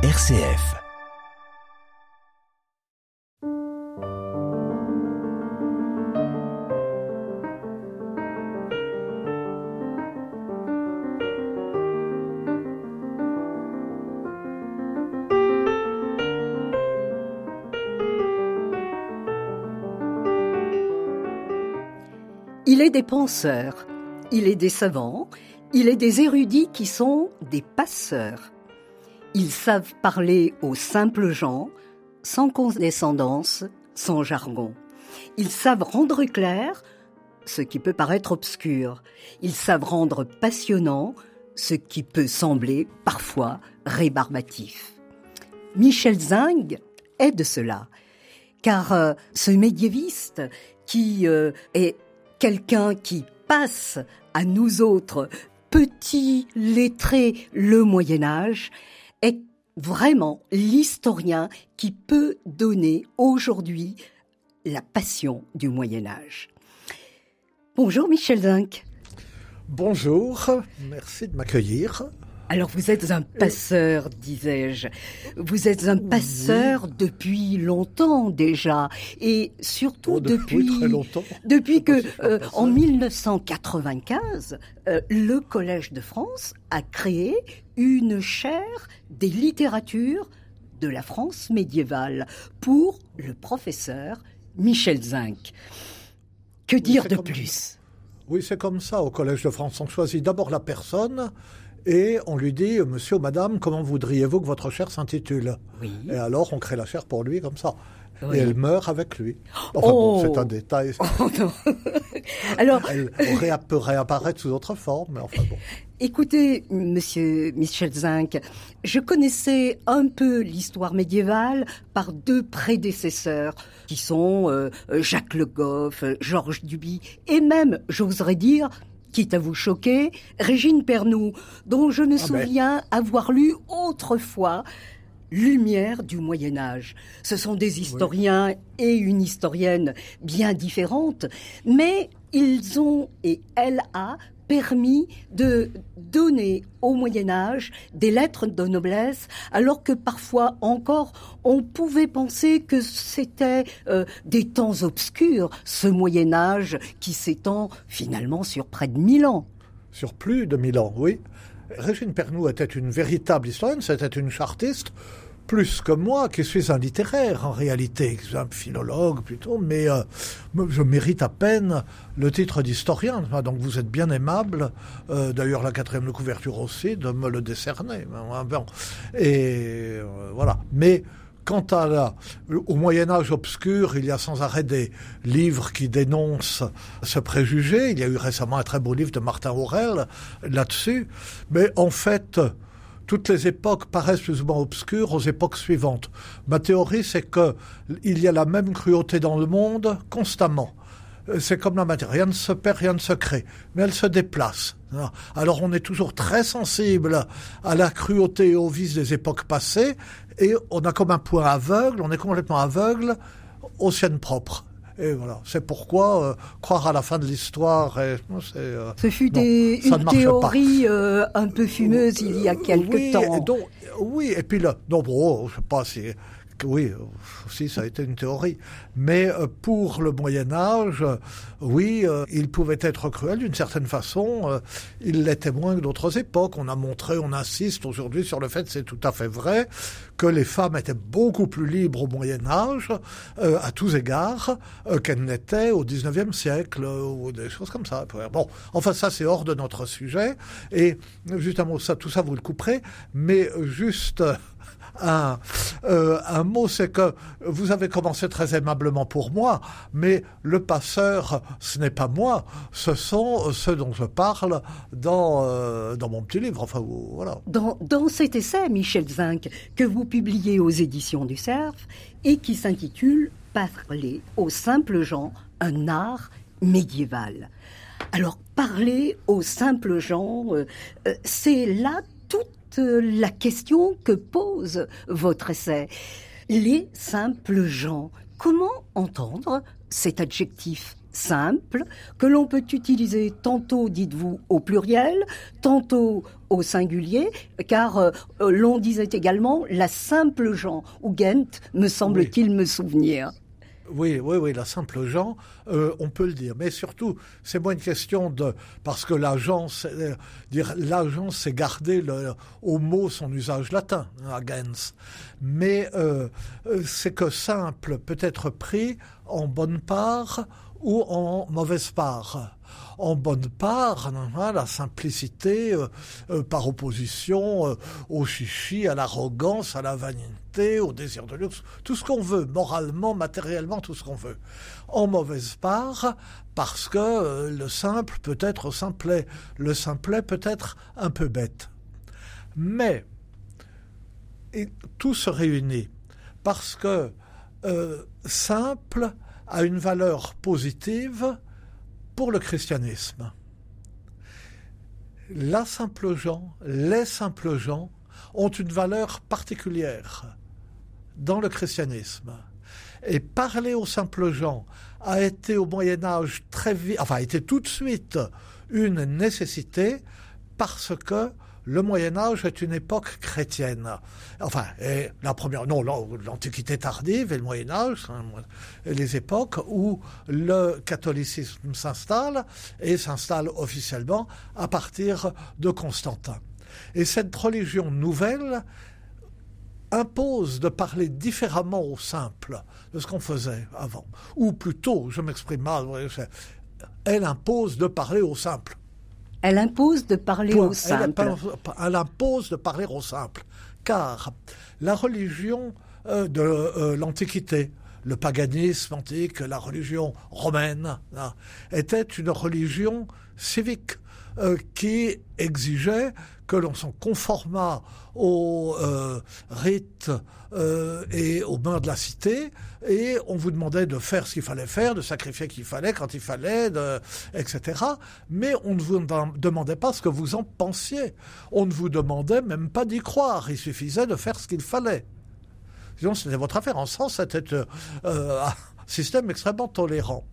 RCF. Il est des penseurs, il est des savants, il est des érudits qui sont des passeurs. Ils savent parler aux simples gens, sans condescendance, sans jargon. Ils savent rendre clair ce qui peut paraître obscur. Ils savent rendre passionnant ce qui peut sembler parfois rébarbatif. Michel Zing est de cela, car euh, ce médiéviste qui euh, est quelqu'un qui passe à nous autres, petits lettrés, le Moyen Âge, est vraiment l'historien qui peut donner aujourd'hui la passion du Moyen Âge. Bonjour Michel Zinc. Bonjour, merci de m'accueillir. Alors vous êtes un passeur, disais-je. Vous êtes un passeur depuis longtemps déjà, et surtout Oh, depuis depuis très longtemps. depuis que euh, en 1995, euh, le Collège de France a créé une chaire des littératures de la France médiévale pour le professeur Michel Zinc. Que dire de comme- plus? Oui, c'est comme ça. Au Collège de France, on choisit d'abord la personne et on lui dit, Monsieur ou Madame, comment voudriez-vous que votre chaire s'intitule? Oui. Et alors, on crée la chaire pour lui comme ça. Oui. Et elle meurt avec lui. Enfin Oh. bon, c'est un détail. Oh non. Alors, Elle peut réapparaître sous autre forme, mais enfin bon. Écoutez, monsieur Michel Zinc, je connaissais un peu l'histoire médiévale par deux prédécesseurs qui sont euh, Jacques Le Goff, Georges Duby et même, j'oserais dire, quitte à vous choquer, Régine Pernoud, dont je me Ah ben. souviens avoir lu autrefois Lumière du Moyen Âge. Ce sont des historiens et une historienne bien différentes, mais ils ont et elle a permis de donner au Moyen Âge des lettres de noblesse, alors que parfois encore on pouvait penser que c'était euh, des temps obscurs, ce Moyen Âge qui s'étend finalement sur près de mille ans. Sur plus de mille ans, oui. Régine Pernoud était une véritable historienne, c'était une chartiste, plus que moi, qui suis un littéraire en réalité, qui suis un philologue plutôt, mais euh, je mérite à peine le titre d'historien. Donc vous êtes bien aimable, euh, d'ailleurs la quatrième de couverture aussi, de me le décerner. Et euh, voilà. Mais Quant à la, au Moyen Âge obscur, il y a sans arrêt des livres qui dénoncent ce préjugé. Il y a eu récemment un très beau livre de Martin Aurel là-dessus. Mais en fait, toutes les époques paraissent plus ou moins obscures aux époques suivantes. Ma théorie, c'est que il y a la même cruauté dans le monde constamment. Euh, C'est comme la matière, rien ne se perd, rien ne se crée, mais elle se déplace. Alors on est toujours très sensible à la cruauté et aux vices des époques passées, et on a comme un point aveugle, on est complètement aveugle aux siennes propres. Et voilà, c'est pourquoi euh, croire à la fin de l'histoire, euh, Ce fut non, des- une théorie euh, un peu fumeuse il y a quelque oui, temps. et donc, oui, et puis là, non, bon, je sais pas si, oui, aussi ça a été une théorie, mais euh, pour le Moyen Âge, oui, euh, il pouvait être cruel d'une certaine façon. euh, il l'était moins que d'autres époques. On a montré, on insiste aujourd'hui sur le fait, c'est tout à fait vrai, que les femmes étaient beaucoup plus libres au Moyen Âge, euh, à tous égards, euh, qu'elles n'étaient au XIXe siècle euh, ou des choses comme ça. Bon, enfin ça c'est hors de notre sujet. Et justement, ça, tout ça vous le couperez, mais juste un, euh, un mot, c'est que vous avez commencé très aimablement pour moi, mais le passeur, ce n'est pas moi, ce sont ceux dont je parle dans, euh, dans mon petit livre. Enfin, voilà. Dans, dans cet essai, Michel Zinc, que vous publiez aux éditions du Cerf et qui s'intitule Parler aux simples gens, un art médiéval. Alors, parler aux simples gens, euh, c'est là la question que pose votre essai. Les simples gens, comment entendre cet adjectif simple, que l'on peut utiliser tantôt, dites-vous, au pluriel, tantôt au singulier, car euh, l'on disait également la simple gens, ou Ghent, me semble-t-il me souvenir. Oui, oui, oui, la simple gens, euh, on peut le dire. Mais surtout, c'est moins une question de parce que l'agence, euh, dire c'est garder le, au mot son usage latin, hein, gens. Mais euh, c'est que simple peut être pris en bonne part ou en mauvaise part en bonne part hein, la simplicité euh, euh, par opposition euh, au chichi, à l'arrogance, à la vanité, au désir de luxe, tout ce qu'on veut, moralement, matériellement, tout ce qu'on veut. En mauvaise part, parce que le simple peut être simplet, le simplet peut être un peu bête. Mais et tout se réunit parce que simple a une valeur positive pour le christianisme. La simple gens, les simples gens ont une valeur particulière dans le christianisme. Et parler aux simples gens a été au Moyen Âge très vite, enfin a été tout de suite une nécessité parce que le Moyen Âge est une époque chrétienne. Enfin, la première, non, l'Antiquité tardive et le Moyen Âge, hein, les époques où le catholicisme s'installe et s'installe officiellement à partir de Constantin. Et cette religion nouvelle impose de parler différemment au simple de ce qu'on faisait avant. Ou plutôt, je m'exprime mal, elle impose de parler au simple. Elle impose de parler au simple. Elle, impose de parler au simple. Car la religion euh, de euh, l'Antiquité, le paganisme antique, la religion romaine, hein, était une religion civique euh, qui exigeait que l'on s'en conformât aux euh, rites euh, et aux mains de la cité, et on vous demandait de faire ce qu'il fallait faire, de sacrifier qu'il fallait quand il fallait, etc. Mais on ne vous demandait pas ce que vous en pensiez. On ne vous demandait même pas d'y croire. Il suffisait de faire ce qu'il fallait. Sinon, c'était votre affaire. En sens, c'était euh, un système extrêmement tolérant.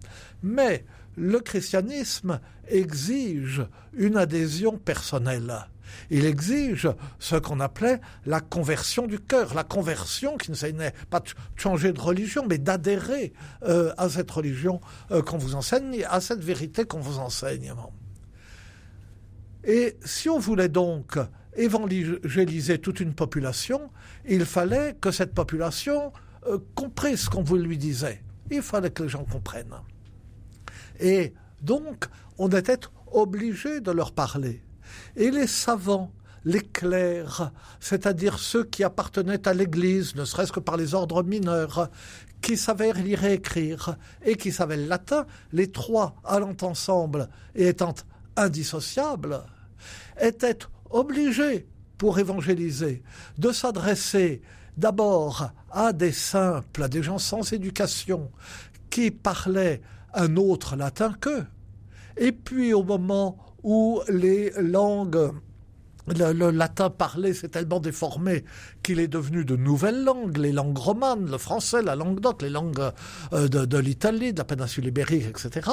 Mais le christianisme exige une adhésion personnelle. Il exige ce qu'on appelait la conversion du cœur, la conversion qui ne n'est pas de changer de religion, mais d'adhérer euh, à cette religion euh, qu'on vous enseigne, à cette vérité qu'on vous enseigne. Et si on voulait donc évangéliser toute une population, il fallait que cette population euh, comprenne ce qu'on vous lui disait. Il fallait que les gens comprennent. Et donc, on était obligé de leur parler. Et les savants, les clercs, c'est-à-dire ceux qui appartenaient à l'Église, ne serait-ce que par les ordres mineurs, qui savaient lire et écrire, et qui savaient le latin, les trois allant ensemble et étant indissociables, étaient obligés, pour évangéliser, de s'adresser d'abord à des simples, à des gens sans éducation, qui parlaient un autre latin qu'eux. Et puis au moment où les langues le, latin parlé s'est tellement déformé qu'il est devenu de nouvelles langues, les langues romanes, le français, la langue d'oc, les langues euh, de, l'Italie, de la péninsule ibérique, etc.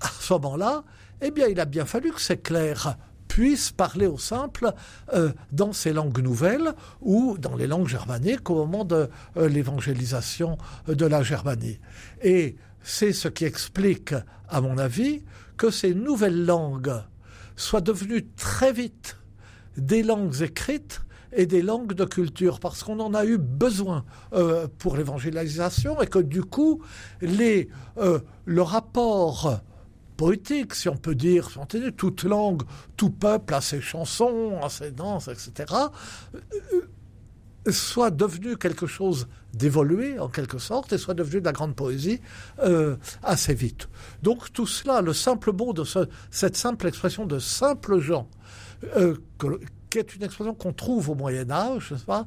À ce moment-là, eh bien, il a bien fallu que ces clercs puissent parler au simple euh, dans ces langues nouvelles ou dans les langues germaniques au moment de euh, l'évangélisation de la Germanie. Et c'est ce qui explique, à mon avis, que ces nouvelles langues soient devenues très vite des langues écrites et des langues de culture, parce qu'on en a eu besoin euh, pour l'évangélisation, et que du coup, les, euh, le rapport poétique, si on peut dire, toute langue, tout peuple a ses chansons, a ses danses, etc., soit devenu quelque chose d'évolué en quelque sorte et soit devenu de la grande poésie euh, assez vite. Donc tout cela, le simple mot de cette simple expression de simples gens, euh, qui est une expression qu'on trouve au Moyen Âge, pas,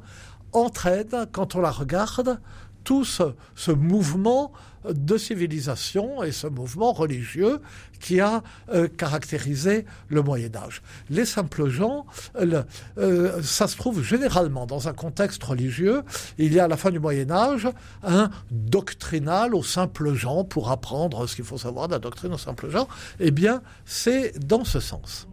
entraîne, quand on la regarde, tout ce, mouvement de civilisation et ce mouvement religieux qui a euh, caractérisé le Moyen Âge. Les simples gens, euh, ça se trouve généralement dans un contexte religieux. Il y a à la fin du Moyen Âge un doctrinal aux simples gens pour apprendre ce qu'il faut savoir de la doctrine aux simples gens. Eh bien, c'est dans ce sens.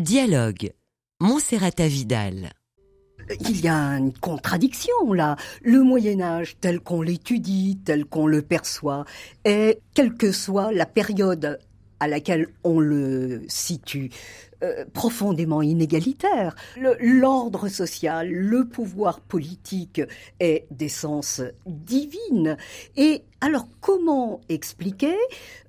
Dialogue. Monserrata Vidal. Il y a une contradiction là. Le Moyen Âge tel qu'on l'étudie, tel qu'on le perçoit, est, quelle que soit la période à laquelle on le situe, euh, profondément inégalitaire. L'ordre social, le pouvoir politique est d'essence divine. Et alors comment expliquer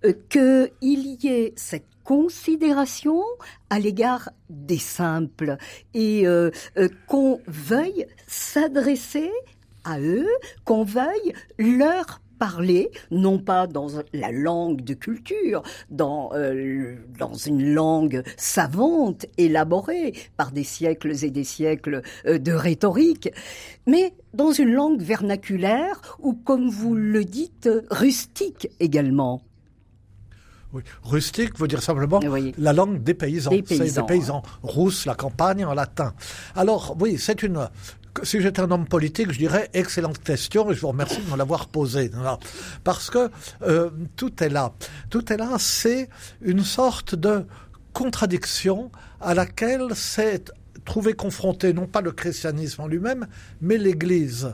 euh, qu'il y ait cette considération à l'égard des simples et euh, euh, qu'on veuille s'adresser à eux, qu'on veuille leur parler, non pas dans la langue de culture, dans, euh, dans une langue savante, élaborée par des siècles et des siècles de rhétorique, mais dans une langue vernaculaire ou, comme vous le dites, rustique également. Oui. Rustique veut dire simplement la langue des paysans. Des paysans, des paysans. Rousse, la campagne en latin. Alors, oui, c'est une. Si j'étais un homme politique, je dirais excellente question et je vous remercie de me l'avoir posée. Parce que euh, tout est là. Tout est là, c'est une sorte de contradiction à laquelle s'est trouvé confronté non pas le christianisme en lui-même, mais l'Église.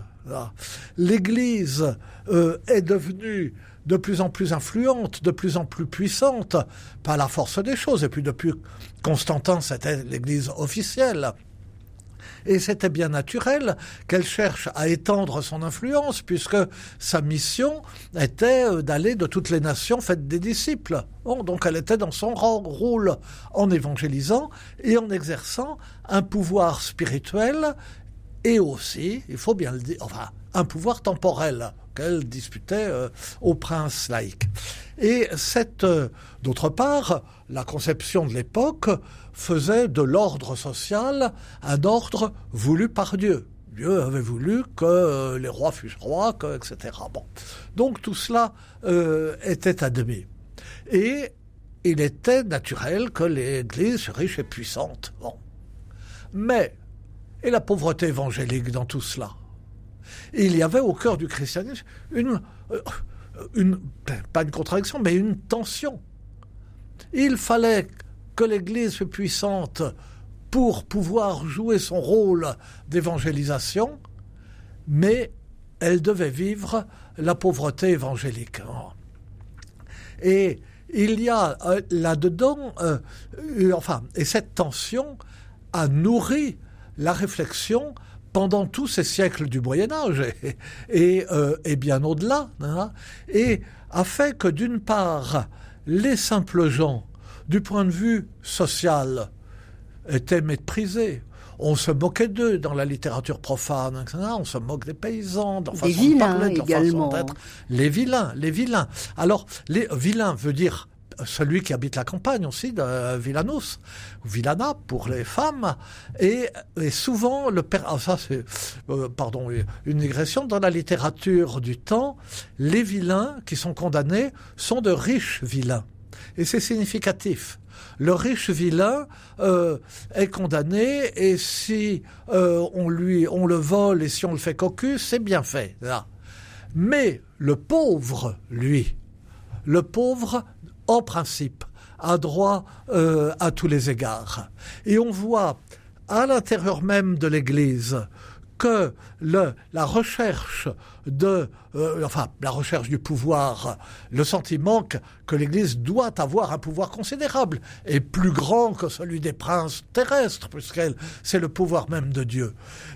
L'Église euh, est devenue de plus en plus influente, de plus en plus puissante, par la force des choses. Et puis depuis Constantin, c'était l'Église officielle. Et c'était bien naturel qu'elle cherche à étendre son influence, puisque sa mission était euh, d'aller de toutes les nations faites des disciples. Donc elle était dans son rôle en évangélisant et en exerçant un pouvoir spirituel et aussi, il faut bien le dire, enfin, un pouvoir temporel qu'elle disputait euh, au prince laïque. Et cette, euh, d'autre part, la conception de l'époque faisait de l'ordre social un ordre voulu par Dieu. Dieu avait voulu que euh, les rois fussent rois, que, etc. Bon. Donc tout cela était admis. Et il était naturel que l'Église riche et puissante. Bon. Mais, et la pauvreté évangélique dans tout cela? Il y avait au cœur du christianisme une, euh, une, pas une contradiction, mais une tension. Il fallait que l'Église fût puissante pour pouvoir jouer son rôle d'évangélisation, mais elle devait vivre la pauvreté évangélique. Et il y a euh, là-dedans, euh, enfin, et cette tension a nourri la réflexion pendant tous ces siècles du Moyen Âge et, euh, bien au-delà, hein, et a fait que d'une part, les simples gens, du point de vue social, étaient méprisés. on se moquait d'eux dans la littérature profane, on se moque des paysans, dans des vilains de également. Les vilains, les vilains. Alors, les vilains veut dire celui qui habite la campagne aussi, de Villanos, Villana pour les femmes, et, souvent le père, ah, ça c'est, euh, pardon, une digression, dans la littérature du temps, les vilains qui sont condamnés sont de riches vilains. Et c'est significatif. Le riche vilain euh, est condamné et si euh, on lui on le vole et si on le fait cocu, c'est bien fait. Là. Mais le pauvre, lui, le pauvre en principe, a droit euh, à tous les égards. Et on voit à l'intérieur même de l'Église que le, la recherche de, euh, enfin, la recherche du pouvoir, le sentiment que, que l'Église doit avoir un pouvoir considérable et plus grand que celui des princes terrestres, puisqu'elle, c'est le pouvoir même de Dieu.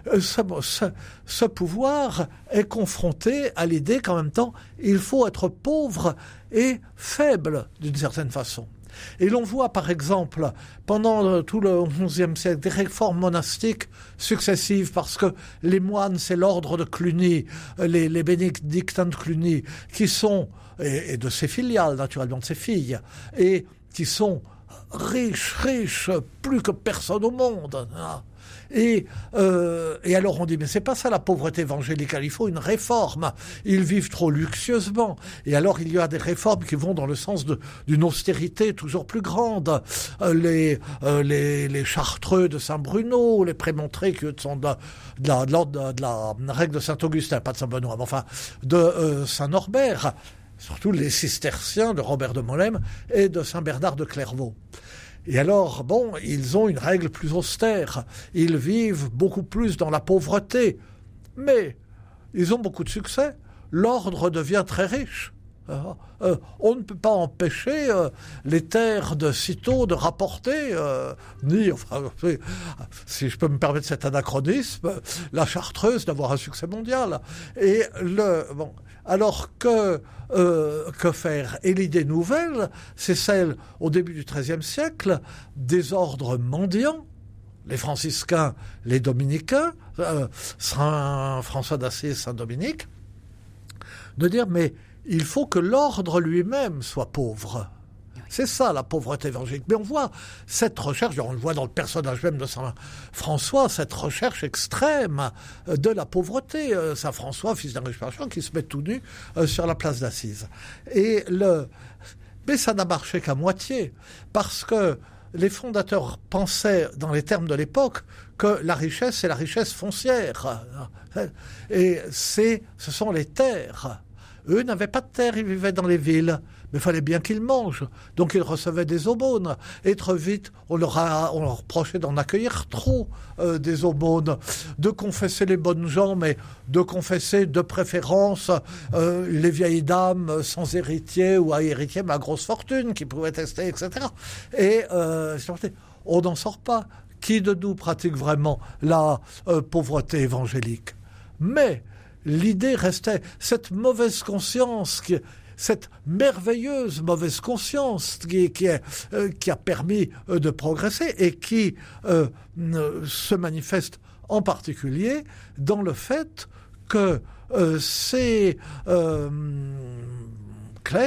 Euh, ce, ce, ce pouvoir est confronté à l'idée qu'en même temps, il faut être pauvre et faible d'une certaine façon. Et l'on voit par exemple pendant tout le XIe siècle des réformes monastiques successives parce que les moines, c'est l'ordre de Cluny, euh, les, bénédictins de Cluny, qui sont, et, et de ses filiales naturellement, de ses filles, et qui sont riches, riches, plus que personne au monde. Hein. Et, euh, et alors on dit, mais c'est pas ça la pauvreté évangélique, il faut une réforme. Ils vivent trop luxueusement. Et alors il y a des réformes qui vont dans le sens d'une austérité toujours plus grande. Euh, les, euh, les, les chartreux de Saint-Bruno, les prémontrés qui sont de, de, la, de, de la règle de Saint-Augustin, pas de Saint-Benoît, mais enfin de euh, Saint-Norbert surtout les cisterciens de Robert de Molem et de Saint-Bernard de Clairvaux. Et alors, bon, ils ont une règle plus austère. Ils vivent beaucoup plus dans la pauvreté. Mais ils ont beaucoup de succès. L'ordre devient très riche. Euh, euh, on ne peut pas empêcher euh, les terres de Cîteaux de rapporter, ni, enfin, si je peux me permettre cet anachronisme, la chartreuse d'avoir un succès mondial. Et le, bon, alors que, que faire Et l'idée nouvelle, c'est celle, au début du XIIIe siècle, des ordres mendiants, les franciscains, les dominicains, Saint François d'Assise, Saint Dominique, de dire, mais il faut que l'ordre lui-même soit pauvre. C'est ça la pauvreté évangélique. Mais on voit cette recherche, on le voit dans le personnage même de Saint François, cette recherche extrême euh, de la pauvreté. Euh, Saint François, fils d'un riche qui se met tout nu euh, sur la place d'Assise. Et le, mais ça n'a marché qu'à moitié, parce que les fondateurs pensaient, dans les termes de l'époque, que la richesse, c'est la richesse foncière. Et c'est, ce sont les terres. Eux n'avaient pas de terre, ils vivaient dans les villes. Mais il fallait bien qu'ils mangent. Donc ils recevaient des aumônes. Et très vite, on leur, a, on reprochait d'en accueillir trop euh, des aumônes, de confesser les bonnes gens, mais de confesser de préférence euh, les vieilles dames sans héritier ou à héritier, mais à grosse fortune, qui pouvaient tester, etc. Et euh, on n'en sort pas. Qui de nous pratique vraiment la pauvreté évangélique? Mais l'idée restait cette mauvaise conscience qui, cette merveilleuse mauvaise conscience qui, euh, qui a permis euh, de progresser et qui euh, se manifeste en particulier dans le fait que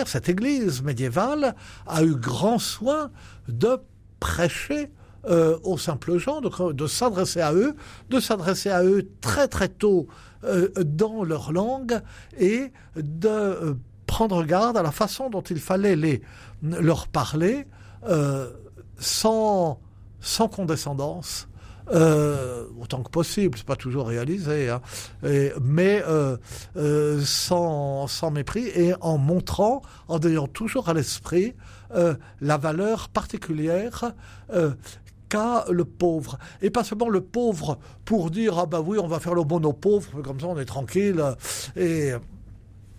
cette Église médiévale a eu grand soin de prêcher aux simples gens, de, de s'adresser à eux, de s'adresser à eux très très tôt dans leur langue et de prendre garde à la façon dont il fallait les, leur parler euh, sans, sans condescendance. Euh, autant que possible, c'est pas toujours réalisé, hein, mais euh, sans, sans mépris et en montrant, en ayant toujours à l'esprit la valeur particulière euh, le pauvre. Et pas seulement le pauvre pour dire ah ben oui, on va faire le bon aux pauvres, comme ça on est tranquille et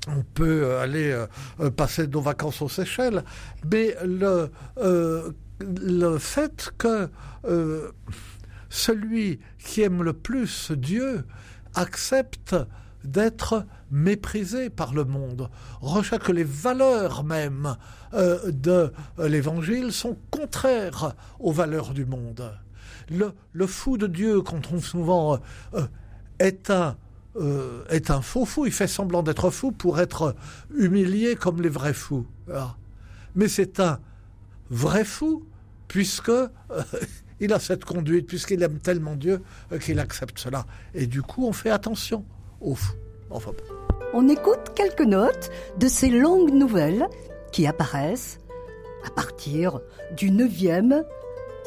on peut aller euh, passer nos vacances aux Seychelles. Mais le, euh, le fait que euh, celui qui aime le plus Dieu accepte d'être méprisé par le monde, recherche que les valeurs même euh, de l'évangile sont contraires aux valeurs du monde. Le, le fou de Dieu qu'on trouve souvent euh, est un euh, est un faux fou. Il fait semblant d'être fou pour être humilié comme les vrais fous. Ah. Mais c'est un vrai fou puisque euh, il a cette conduite, puisqu'il aime tellement Dieu euh, qu'il accepte cela. Et du coup, on fait attention aux fous. On écoute quelques notes de ces longues nouvelles qui apparaissent à partir du 9e,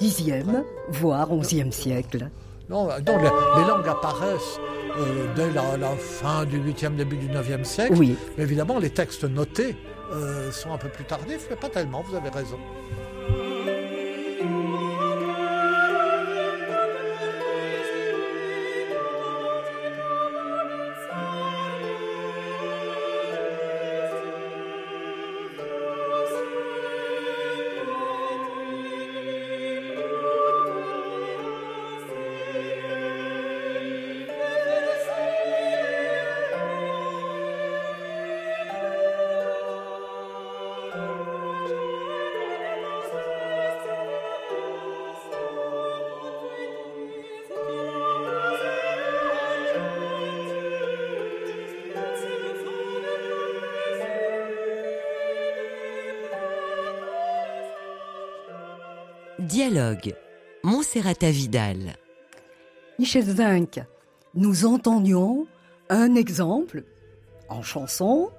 10e, voire 11e siècle. Non, non les, les langues apparaissent euh, dès la, la, fin du 8e, début du 9e siècle. Oui. Mais évidemment, les textes notés euh, sont un peu plus tardifs, mais pas tellement, vous avez raison. Dialogue. Monserrata Vidal. Michel Zinc, nous entendions un exemple en chanson,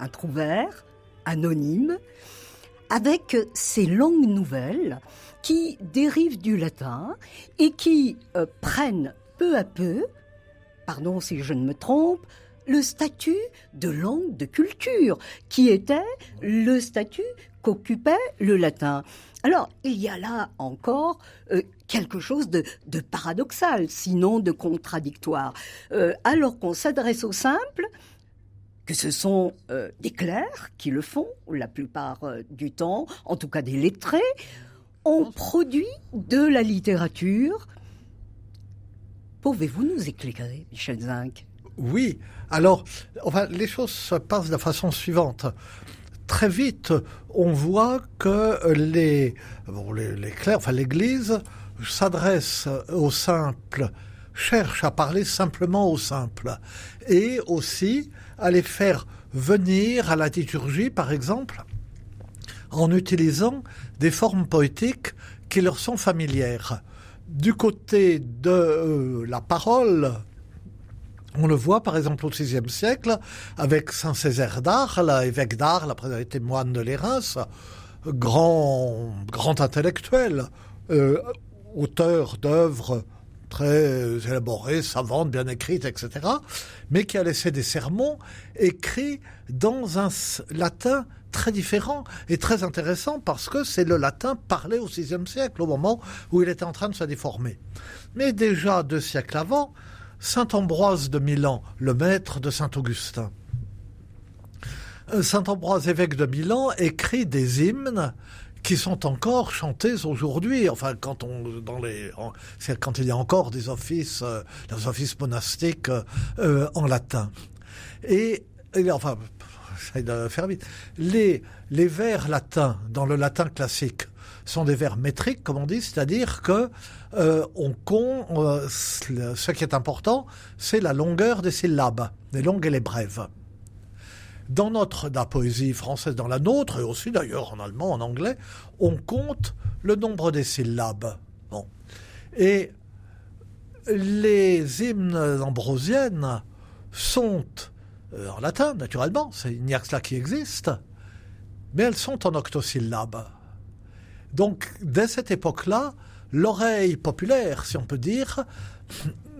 un trouvère, anonyme, avec ces longues nouvelles qui dérivent du latin et qui euh, prennent peu à peu, pardon si je ne me trompe, le statut de langue de culture, qui était le statut qu'occupait le latin. Alors, il y a là encore euh, quelque chose de, paradoxal, sinon de contradictoire. Euh, alors qu'on s'adresse aux simples, que ce sont euh, des clercs qui le font la plupart du temps, en tout cas des lettrés, on produit de la littérature. Pouvez-vous nous éclairer, Michel Zinc Oui. Alors, enfin, les choses se passent de la façon suivante très vite, on voit que les, clercs, enfin l'Église, s'adresse aux simples, cherche à parler simplement aux simples, et aussi à les faire venir à la liturgie, par exemple, en utilisant des formes poétiques qui leur sont familières. Du côté de euh, la parole, on le voit par exemple au VIe siècle avec Saint Césaire d'Arles, évêque d'Arles, après avoir été moine de l'Érins, grand, intellectuel, euh, auteur d'œuvres très élaborées, savantes, bien écrites, etc., mais qui a laissé des sermons écrits dans un latin très différent et très intéressant parce que c'est le latin parlé au VIe siècle, au moment où il était en train de se déformer. Mais déjà deux siècles avant, Saint Ambroise de Milan, le maître de Saint Augustin. Saint Ambroise, évêque de Milan, écrit des hymnes qui sont encore chantés aujourd'hui. Enfin, quand on dans les, quand il y a encore des offices, euh, offices monastiques euh, en latin. Et, et enfin, j'essaie de faire vite. Les les vers latins dans le latin classique sont des vers métriques, comme on dit, c'est-à-dire que euh, on compte, euh, ce qui est important, c'est la longueur des syllabes, les longues et les brèves. Dans notre, la poésie française, dans la nôtre, et aussi d'ailleurs en allemand, en anglais, on compte le nombre des syllabes. Et les hymnes ambrosiennes sont euh, en latin, naturellement, il n'y a que cela qui existe, mais elles sont en octosyllabes. Donc, dès cette époque-là, l'oreille populaire, si on peut dire,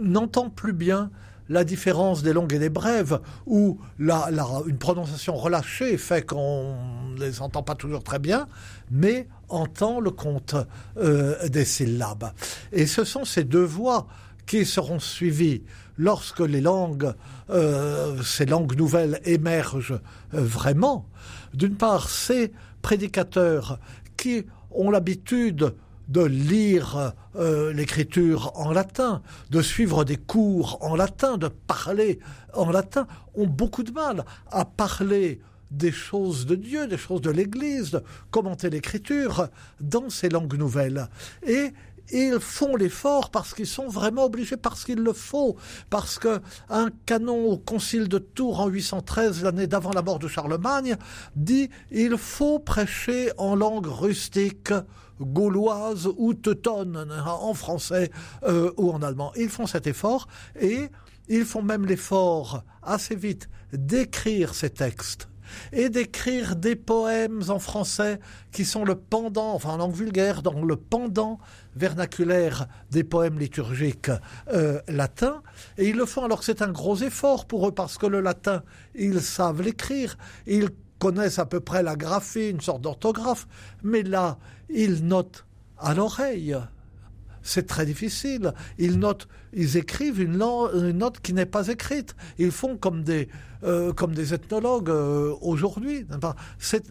n'entend plus bien la différence des longues et des brèves, ou la, une prononciation relâchée fait qu'on ne les entend pas toujours très bien, mais entend le compte euh, des syllabes. Et ce sont ces deux voix qui seront suivies lorsque les langues, euh, ces langues nouvelles émergent euh, vraiment. D'une part, ces prédicateurs qui ont l'habitude de lire euh, l'écriture en latin, de suivre des cours en latin, de parler en latin, ont beaucoup de mal à parler des choses de Dieu, des choses de l'Église, commenter l'écriture dans ces langues nouvelles. Et ils font l'effort parce qu'ils sont vraiment obligés, parce qu'il le faut, parce que un canon au concile de Tours en 813, l'année d'avant la mort de Charlemagne, dit il faut prêcher en langue rustique gauloise ou teutonne en français euh, ou en allemand. Ils font cet effort et ils font même l'effort assez vite d'écrire ces textes et d'écrire des poèmes en français qui sont le pendant, enfin en langue vulgaire, dans le pendant vernaculaire des poèmes liturgiques euh, latins. Et ils le font alors que c'est un gros effort pour eux parce que le latin, ils savent l'écrire, ils connaissent à peu près la graphie, une sorte d'orthographe, mais là, ils notent à l'oreille c'est très difficile. Ils notent, ils écrivent une, note qui n'est pas écrite. Ils font comme des, euh, comme des ethnologues euh, aujourd'hui.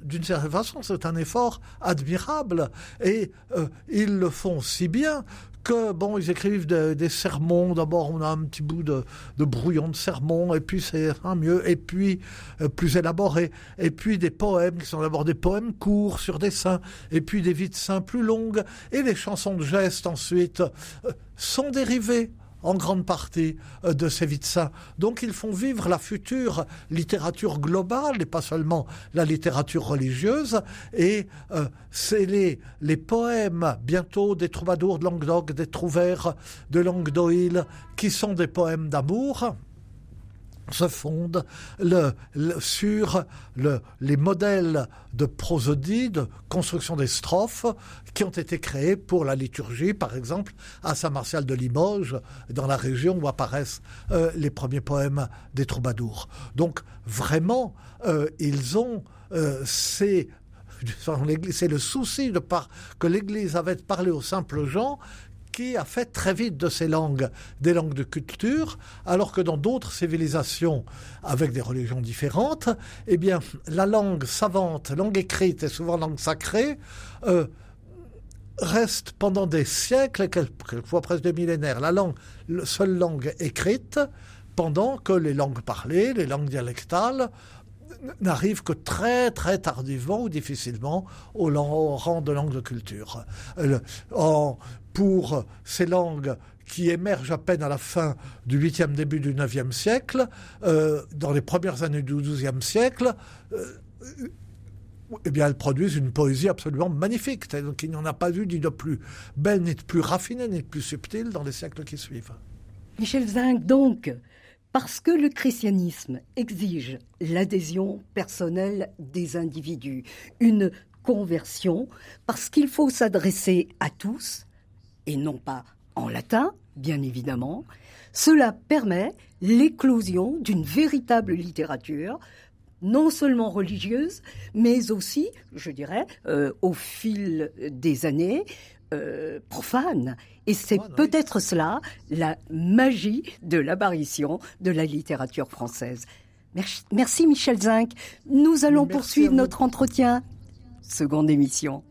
d'une certaine façon, c'est un effort admirable et euh, ils le font si bien que, bon, ils écrivent des sermons. D'abord, on a un petit bout de, brouillon de sermons, et puis c'est un mieux, et puis euh, plus élaboré, et puis des poèmes qui sont d'abord des poèmes courts sur des saints, et puis des vies de saints plus longues, et les chansons de gestes ensuite euh, sont dérivées en grande partie euh, de saints. Donc ils font vivre la future littérature globale et pas seulement la littérature religieuse. Et euh, c'est les, les poèmes bientôt des troubadours de Languedoc, des trouvères de Languedoil, qui sont des poèmes d'amour se fonde le, sur le, les modèles de prosodie, de construction des strophes qui ont été créés pour la liturgie, par exemple à Saint-Martial de Limoges, dans la région où apparaissent euh, les premiers poèmes des troubadours. Donc vraiment, euh, ils ont euh, c'est le souci de que l'Église avait de parler aux simples gens qui a fait très vite de ces langues des langues de culture, alors que dans d'autres civilisations avec des religions différentes, eh bien, la langue savante, langue écrite et souvent langue sacrée, euh, reste pendant des siècles, quelquefois presque des millénaires, la langue, la seule langue écrite, pendant que les langues parlées, les langues dialectales, n'arrivent que très très tardivement ou difficilement au, rang de langue de culture. en, pour ces langues qui émergent à peine à la fin du 8e, début du 9e siècle, euh, dans les premières années du 12e siècle, euh, eh bien, elles produisent une poésie absolument magnifique. Donc, il n'y en a pas eu ni de plus belle, ni de plus raffinée, ni de plus subtile dans les siècles qui suivent. Michel Zinc, donc, parce que le christianisme exige l'adhésion personnelle des individus, une conversion, parce qu'il faut s'adresser à tous, et non pas en latin, bien évidemment, cela permet l'éclosion d'une véritable littérature, non seulement religieuse, mais aussi, je dirais, euh, au fil des années, euh, profane. Et c'est peut-être cela la magie de l'apparition de la littérature française. Merci, Michel Zinc. Nous allons poursuivre notre entretien. Seconde émission.